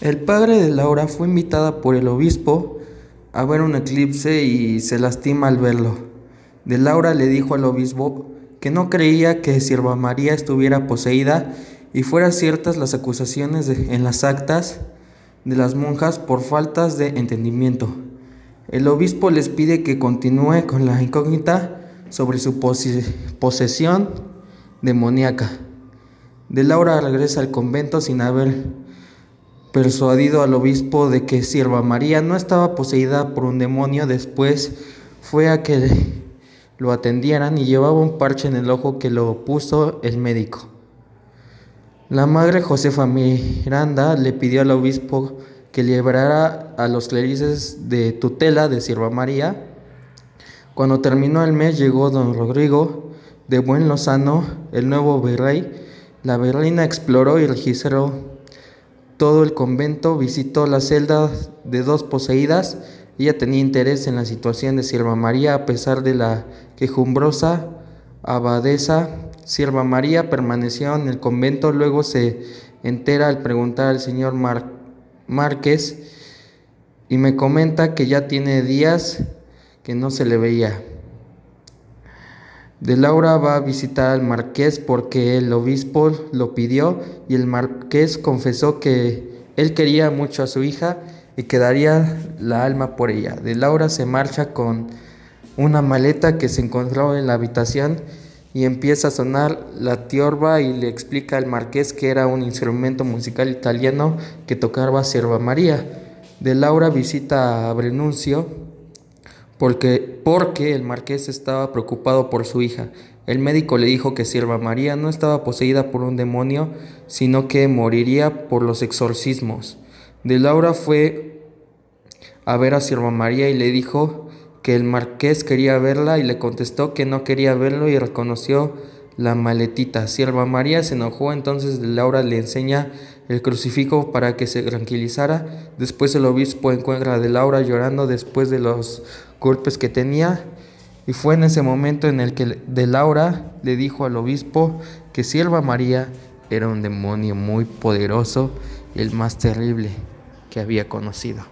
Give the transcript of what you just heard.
El padre de Laura fue invitada por el obispo a ver un eclipse y se lastima al verlo. De Laura le dijo al obispo que no creía que Sierva María estuviera poseída y fueran ciertas las acusaciones en las actas de las monjas por faltas de entendimiento. El obispo les pide que continúe con la incógnita sobre su posesión demoníaca. De Laura regresa al convento sin haber persuadido al obispo de que Sierva María no estaba poseída por un demonio. Después fue a que lo atendieran y llevaba un parche en el ojo que lo puso el médico. La madre Josefa Miranda le pidió al obispo que liberara a los clérices de tutela de Sierva María. Cuando terminó el mes llegó don Rodrigo de Buen Lozano, el nuevo virrey. La berlina exploró y registró todo el convento, visitó la celda de dos poseídas ella tenía interés en la situación de Sierva María a pesar de la quejumbrosa abadesa. Sierva María permaneció en el convento, luego se entera al preguntar al señor Márquez y me comenta que ya tiene días que no se le veía. De Laura va a visitar al marqués porque el obispo lo pidió y el marqués confesó que él quería mucho a su hija y quedaría la alma por ella. De Laura se marcha con una maleta que se encontró en la habitación y empieza a sonar la tiorba y le explica al marqués que era un instrumento musical italiano que tocaba Sierva María. De Laura visita a Brenuncio porque, porque el marqués estaba preocupado por su hija. El médico le dijo que Sierva María no estaba poseída por un demonio, sino que moriría por los exorcismos. De Laura fue a ver a Sierva María y le dijo que el marqués quería verla y le contestó que no quería verlo y reconoció la maletita. Sierva María se enojó, entonces Laura le enseña el crucifijo para que se tranquilizara. Después el obispo encuentra a de Laura llorando después de los golpes que tenía. Y fue en ese momento en el que de Laura le dijo al obispo que Sierva María era un demonio muy poderoso, el más terrible que había conocido.